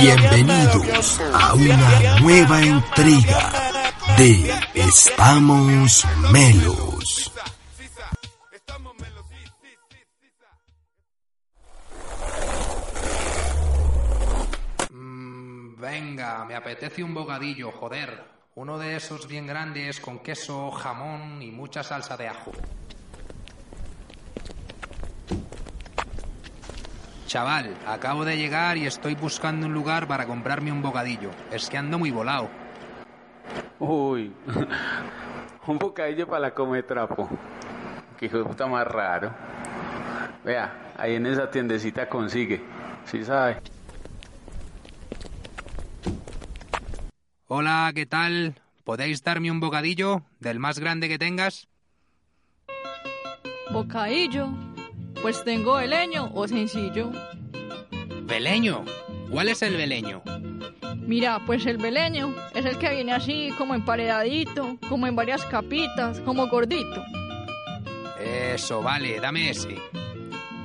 Bienvenidos a una nueva intriga de Estamos Melos. Mm, venga, me apetece un bocadillo, joder. Uno de esos bien grandes con queso, jamón y mucha salsa de ajo. Chaval, acabo de llegar y estoy buscando un lugar para comprarme un bocadillo. Es que ando muy volado. Uy, un bocadillo para la come trapo. Que hijo de puta más raro. Vea, ahí en esa tiendecita consigue. Sí sabe. Hola, ¿qué tal? ¿Podéis darme un bocadillo del más grande que tengas? Bocadillo. Pues tengo leño o sencillo. ¿Veleño? ¿Cuál es el veleño? Mira, pues el beleño es el que viene así como emparedadito, como en varias capitas, como gordito. Eso, vale, dame ese.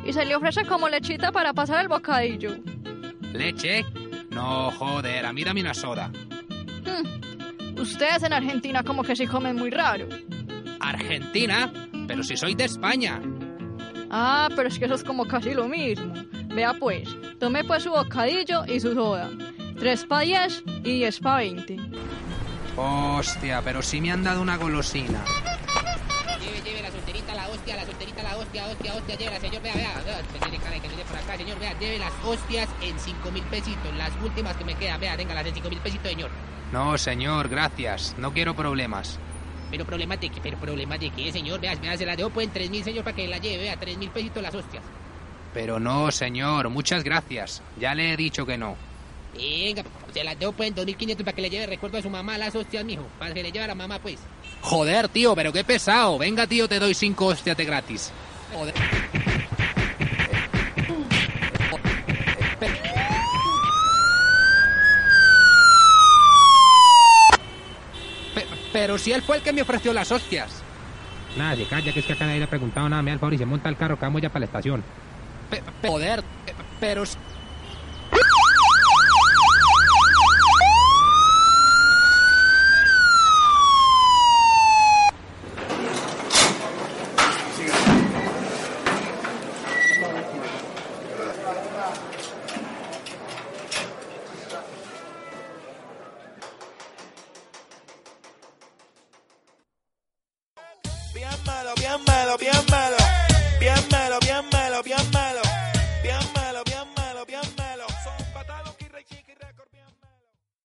Y se le ofrece como lechita para pasar el bocadillo. ¿Leche? No, joder, a mí dame una soda. Hmm, Ustedes en Argentina como que sí comen muy raro. ¿Argentina? Pero si soy de España. Ah, pero es que eso es como casi lo mismo. Vea pues, tome pues su bocadillo y su soda. Tres pa' diez y diez pa' veinte. Hostia, pero sí me han dado una golosina. Lleve, lleve la solterita, la hostia, la solterita, la hostia, hostia, hostia, lleve la señor, vea, vea, vea, se tiene cara de que viene por acá, señor, vea, lleve las hostias en cinco mil pesitos, las últimas que me quedan, vea, tenga las en cinco mil pesitos, señor. No, señor, gracias. No quiero problemas. Pero problemas de qué, pero problemas de qué, señor, vea, vea, se la dejo pues en tres mil, señor, para que la lleve, vea, tres mil pesitos las hostias. Pero no, señor, muchas gracias. Ya le he dicho que no. Venga, se las dejo pues en dos mil quinientos para que le lleve recuerdo a su mamá las hostias, mijo, para que le lleve a la mamá, pues. Joder, tío, pero qué pesado. Venga, tío, te doy cinco hostias de gratis. Joder. Pero si él fue el que me ofreció las hostias. Nada, calla, que es que acá nadie le ha preguntado nada. Me da el favor y se monta el carro que vamos ya para la estación. Joder, pe- pero... Bien malo, bien malo.